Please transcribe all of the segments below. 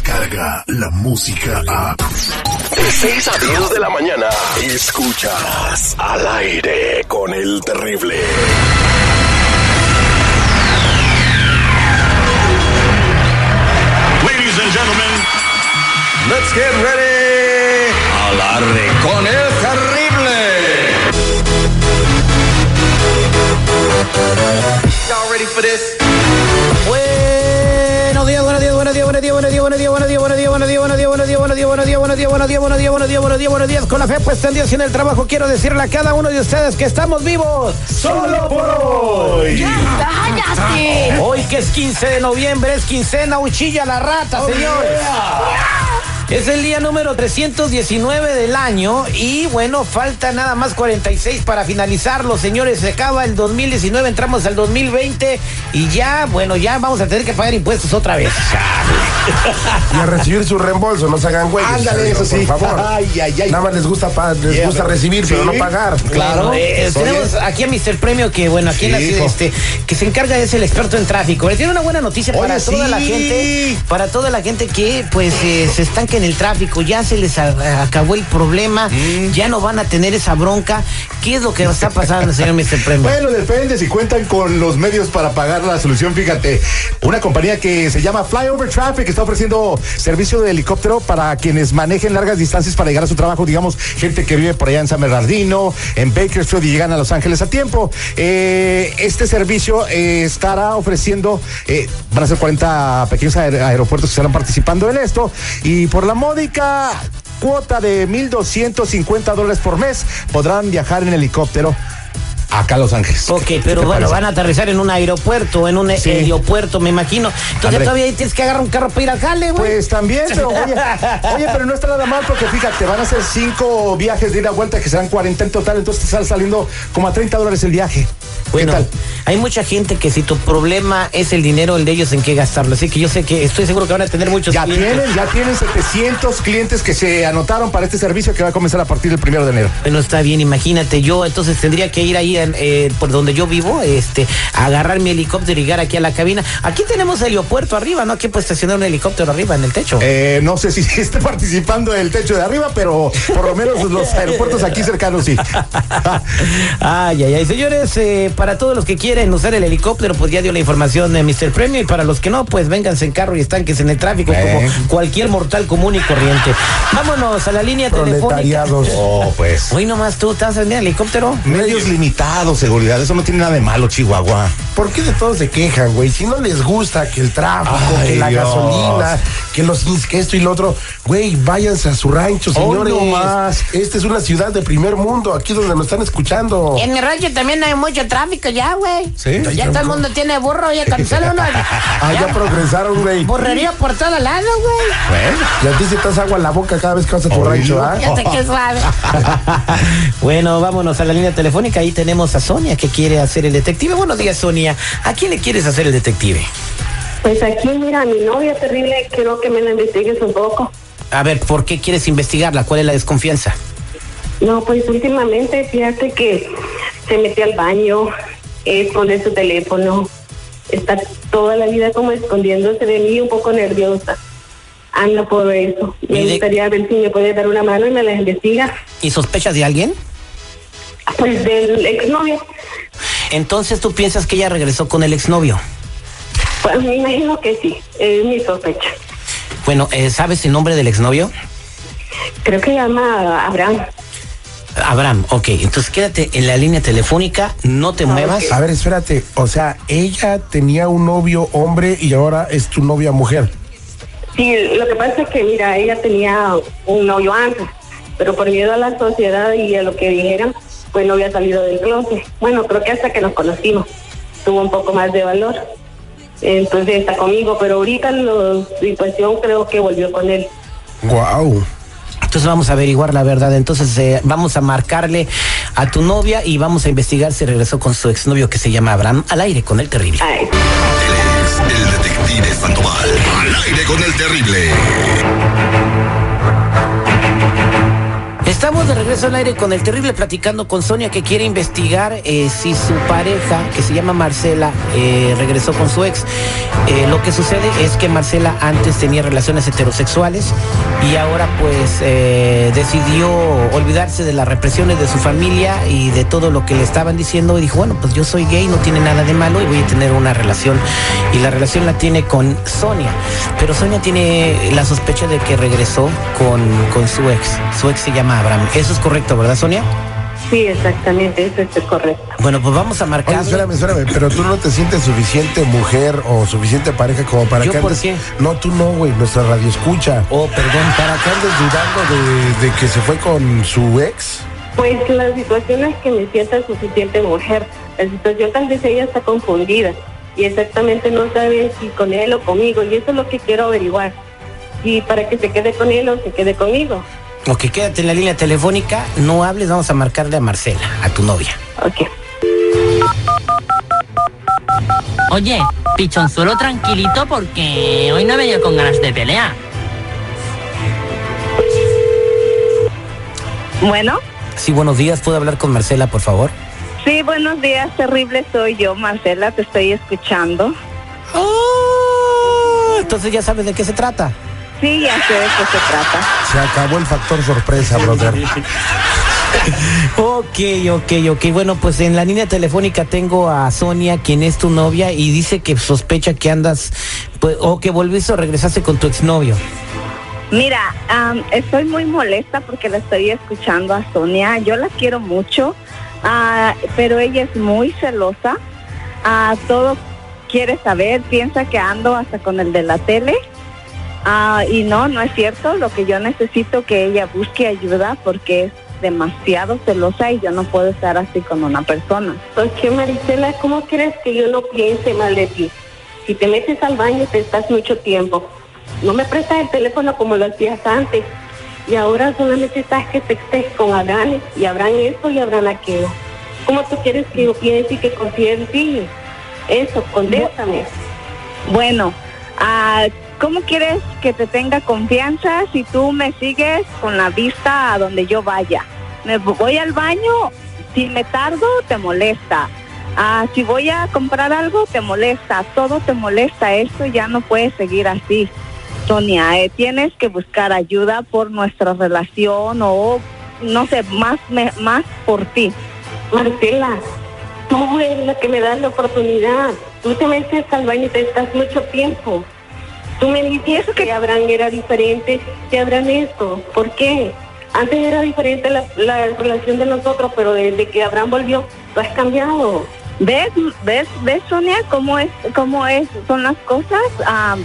llega la música a... De 6 a 10 de la mañana, escuchas al aire con el terrible. Ladies and gentlemen, Let's get ready. Alarde con el terrible. Y'all ready for this? Días, buenos días, buenos días, buenos días, buenos días, buenos días, buenos días, buenos días, buenos días, buenos días, buenos días, buenos días, buenos días, buenos días, buenos días, buenos días, con la fe puesta en Dios y en el trabajo, quiero decirle a cada uno de ustedes que estamos vivos solo por hoy. ¡Cállate! Hoy que es 15 de noviembre, es quincena, uchilla la rata, señores. Es el día número 319 del año y bueno, falta nada más 46 para finalizarlo, señores. Se acaba el 2019, entramos al 2020 y ya, bueno, ya vamos a tener que pagar impuestos otra vez. y a recibir su reembolso, no se hagan güeyes. Ándale, eso sí. Por favor. Ay, ay, ay. Nada más les gusta, pa- les Yeah, gusta recibir, pero no pagar. Claro, eh, tenemos aquí a Mr. Premio que, bueno, aquí en la Sí, ciudad, este, que se encarga es el experto en tráfico. Le tiene una buena noticia para toda la gente, para toda la gente que, pues, eh, se estanca en el tráfico, ya se les a- acabó el problema, Mm. ya no van a tener esa bronca. ¿Qué es lo que está pasando, señor Mr. Premio? Bueno, depende si cuentan con los medios para pagar la solución. Fíjate, una compañía que se llama Flyover Traffic está ofreciendo servicio de helicóptero para quienes manejen largas distancias para llegar a su trabajo. Digamos, gente que vive por allá en San Bernardino, en Bakersfield y llegan a Los Ángeles a tiempo. Eh, este servicio eh, estará ofreciendo, eh, van a ser 40 pequeños aer- aeropuertos que estarán participando en esto. Y por la módica cuota de 1.250 dólares por mes, podrán viajar en helicóptero acá a Los Ángeles. Ok, ¿Qué pero bueno, parece? van a aterrizar en un aeropuerto, en un Sí. aeropuerto, me imagino. Entonces André. todavía tienes que agarrar un carro para ir al jale, güey. Pues también, pero oye, oye, pero no está nada mal porque fíjate, van a ser cinco viajes de ida a vuelta que serán 40 en total, entonces te sale saliendo como a 30 dólares el viaje. Bueno, hay mucha gente que si tu problema es el dinero, el de ellos en qué gastarlo. Así que yo sé que estoy seguro que van a tener muchos Ya clientes. tienen, ya tienen 700 clientes que se anotaron para este servicio que va a comenzar a partir del primero de enero. Bueno, está bien, imagínate, yo entonces tendría que ir ahí en, eh, por donde yo vivo, este, a agarrar mi helicóptero y llegar aquí a la cabina. Aquí tenemos aeropuerto arriba, ¿no? Aquí puede estacionar un helicóptero arriba en el techo. Eh, no sé si esté participando el techo de arriba, pero por lo menos los aeropuertos aquí cercanos sí. Ay, ay, ay, señores, eh, para todos los que quieren usar el helicóptero, pues ya dio la información de Mr. Premio y para los que no, pues vénganse en carro y estanques en el tráfico Eh. como cualquier mortal común y corriente. Vámonos a la línea telefónica. Oh, pues. Hoy nomás tú estás en el helicóptero. Medios limitados, seguridad. Eso no tiene nada de malo, Chihuahua. ¿Por qué de todos se quejan, güey? Si no les gusta que el tráfico, Ay, que la Dios. gasolina, que los ins- que esto y lo otro, güey, váyanse a su rancho, señores. no más. Esta es una ciudad de primer mundo, aquí donde nos están escuchando. En mi rancho también hay mucho tráfico ya, güey. ¿Sí? Ya todo el mundo tiene burro, ya uno. Ah, ya progresaron, güey. Burrería por todo lado, güey. Y a ti se te hace agua en la boca cada vez que vas a tu rancho, ¿ah? Ya sé que es suave. bueno, vámonos a la línea telefónica. Ahí tenemos a Sonia que quiere hacer el detective. Buenos días, Sonia. ¿A quién le quieres hacer el detective? Pues aquí, mira, mi novia terrible, quiero que me la investigues un poco. A ver, ¿por qué quieres investigarla? ¿Cuál es la desconfianza? No, pues últimamente, fíjate que se mete al baño, esconde su teléfono, está toda la vida como escondiéndose de mí, un poco nerviosa. Anda por eso. Me ¿Y de- gustaría ver si me puede dar una mano y me la investiga. ¿Y sospechas de alguien? Pues del exnovio. Entonces tú piensas que ella regresó con el exnovio. Pues me imagino que sí, es mi sospecha. Bueno, eh, ¿sabes el nombre del exnovio? Creo que llama Abraham. Abraham, ok. Entonces quédate en la línea telefónica, no te muevas. A ver, espérate. O sea, ella tenía un novio hombre y ahora es tu novia mujer. Sí, lo que pasa es que, mira, ella tenía un novio antes, pero por miedo a la sociedad y a lo que dijeran, pues no había salido del closet. Bueno, creo que hasta que nos conocimos tuvo un poco más de valor. Entonces está conmigo, pero ahorita en la situación creo que volvió con él. Wow. Entonces vamos a averiguar la verdad. Entonces eh, vamos a marcarle a tu novia y vamos a investigar si regresó con su exnovio que se llama Abraham al aire con el terrible. Ay, Él es el detective Sandoval. Al aire con el terrible. Estamos de regreso al aire con el terrible platicando con Sonia que quiere investigar eh, si su pareja, que se llama Marcela, eh, regresó con su ex. Eh, lo que sucede es que Marcela antes tenía relaciones heterosexuales y ahora pues decidió olvidarse de las represiones de su familia y de todo lo que le estaban diciendo y dijo, bueno, pues yo soy gay, no tiene nada de malo y voy a tener una relación. Y la relación la tiene con Sonia. Pero Sonia tiene la sospecha de que regresó con, con su ex. Su ex se llama Abraham. Eso es correcto, ¿verdad, Sonia? Sí, exactamente, eso es correcto. Bueno, pues vamos a Oye, marcar. espérame, espérame, pero tú no te sientes suficiente mujer o suficiente pareja como para ¿Yo que por andes... qué? No, tú no, güey, nuestra radio escucha. Oh, perdón. ¿Para que andes dudando de, de que se fue con su ex? Pues la situación es que me sienta suficiente mujer. La situación tal vez ella está confundida y exactamente no sabe si con él o conmigo y eso es lo que quiero averiguar. Y para que se quede con él o se quede conmigo. Ok, quédate en la línea telefónica. No hables, vamos a marcarle a Marcela, a tu novia. Ok. Oye, pichonzuelo tranquilito porque hoy no he venido con ganas de pelear. Bueno, Sí, buenos días. ¿Puedo hablar con Marcela, por favor? sí, buenos días, terrible soy yo, Marcela, te estoy escuchando. Oh, entonces ya sabes de qué se trata. Sí, ya sé de qué se trata. Se acabó el factor sorpresa, brother. Ok, ok, ok. Bueno, pues en la línea telefónica tengo a Sonia, quien es tu novia, y dice que sospecha que andas, pues, o que volviste o regresaste con tu exnovio. Mira, am, estoy muy molesta porque la estoy escuchando a Sonia. Yo la quiero mucho, ah, pero ella es muy celosa. Ah, todo quiere saber, piensa que ando hasta con el de la tele. Ah, y no, no es cierto. Lo que yo necesito que ella busque ayuda porque es demasiado celosa y yo no puedo estar así con una persona. Oye, Marisela, ¿cómo quieres que yo no piense mal de ti? Si te metes al baño te estás mucho tiempo. No me prestas el teléfono como lo hacías antes. Y ahora solamente estás que textes con Abraham y Abraham esto y Abraham aquello. ¿Cómo tú quieres que yo piense y que confíe en ti? Eso, contéstame. Bueno, ah, ¿cómo quieres que te tenga confianza si tú me sigues con la vista a donde yo vaya? Me voy al baño, si me tardo, te molesta. Ah, si voy a comprar algo, te molesta. Todo te molesta. Esto ya no puede seguir así. Sonia, eh, tienes que buscar ayuda por nuestra relación o, no sé, más, más por ti. Marcela, tú eres la que me das la oportunidad. Tú te metes al baño y te estás mucho tiempo. Tú me dices que Abraham era diferente, que Abraham esto. ¿Por qué? Antes era diferente la, la relación de nosotros, pero desde que Abraham volvió, tú has cambiado. ¿Ves, ves, ves, Sonia, cómo es, cómo es, son las cosas? Am,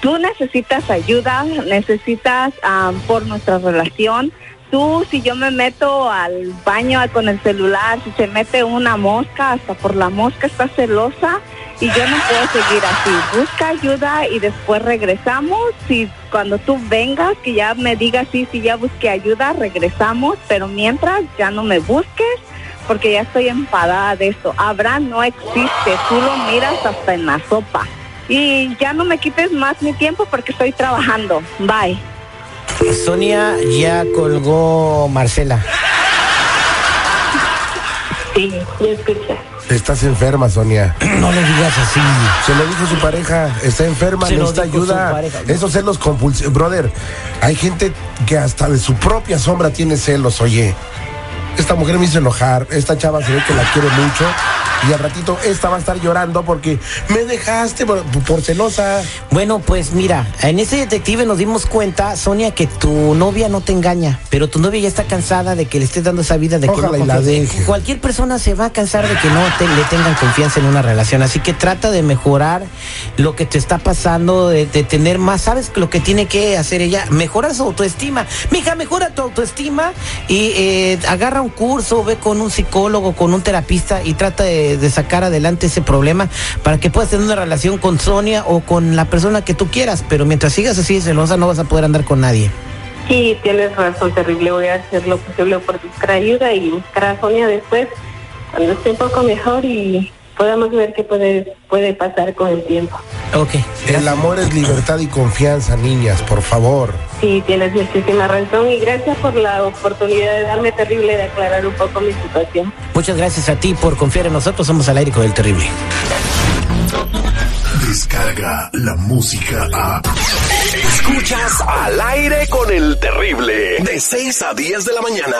tú necesitas ayuda, necesitas am, por nuestra relación. Tú, si yo me meto al baño con el celular, si se mete una mosca, hasta por la mosca está celosa y yo no puedo seguir así. Busca ayuda y después regresamos. Si cuando tú vengas, que ya me digas sí, si ya busqué ayuda, regresamos, pero mientras ya no me busques porque ya estoy enfadada de esto. Abraham no existe, tú lo miras hasta en la sopa. Y ya no me quites más mi tiempo porque estoy trabajando. Bye. Sonia ya colgó Marcela. Sí, me escucha. Estás enferma, Sonia. No le digas así. Se lo dijo su pareja, está enferma, Se necesita ayuda. pareja. Esos celos compulsivos. Brother, hay gente que hasta de su propia sombra tiene celos, oye. Esta mujer me hizo enojar, esta chava se ve que la quiere mucho y al ratito esta va a estar llorando porque me dejaste por, por celosa. Bueno, pues mira, en ese detective nos dimos cuenta, Sonia, que tu novia no te engaña, pero tu novia ya está cansada de que le estés dando esa vida de Ojalá que y no la confías. deje. Cualquier persona se va a cansar de que no te- le tengan confianza en una relación, así que trata de mejorar lo que te está pasando, de, de tener más, ¿sabes lo que tiene que hacer ella? Mejorar su autoestima. Mija, mejora tu autoestima y eh, agarra un curso, ve con un psicólogo, con un terapista y trata de, de sacar adelante ese problema para que puedas tener una relación con Sonia o con la persona que tú quieras, pero mientras sigas así celosa no vas a poder andar con nadie. Sí, tienes razón, terrible. Voy a hacer lo posible por buscar ayuda y buscar a Sonia después, cuando esté un poco mejor y podamos ver qué puede, puede pasar con el tiempo. Ok. El amor es libertad y confianza, niñas, por favor. Sí, tienes muchísima razón y gracias por la oportunidad de darme terrible de aclarar un poco mi situación. Muchas gracias a ti por confiar en nosotros. Somos al aire con el terrible. Descarga la música a. Escuchas al aire con el terrible. De 6 a 10 de la mañana.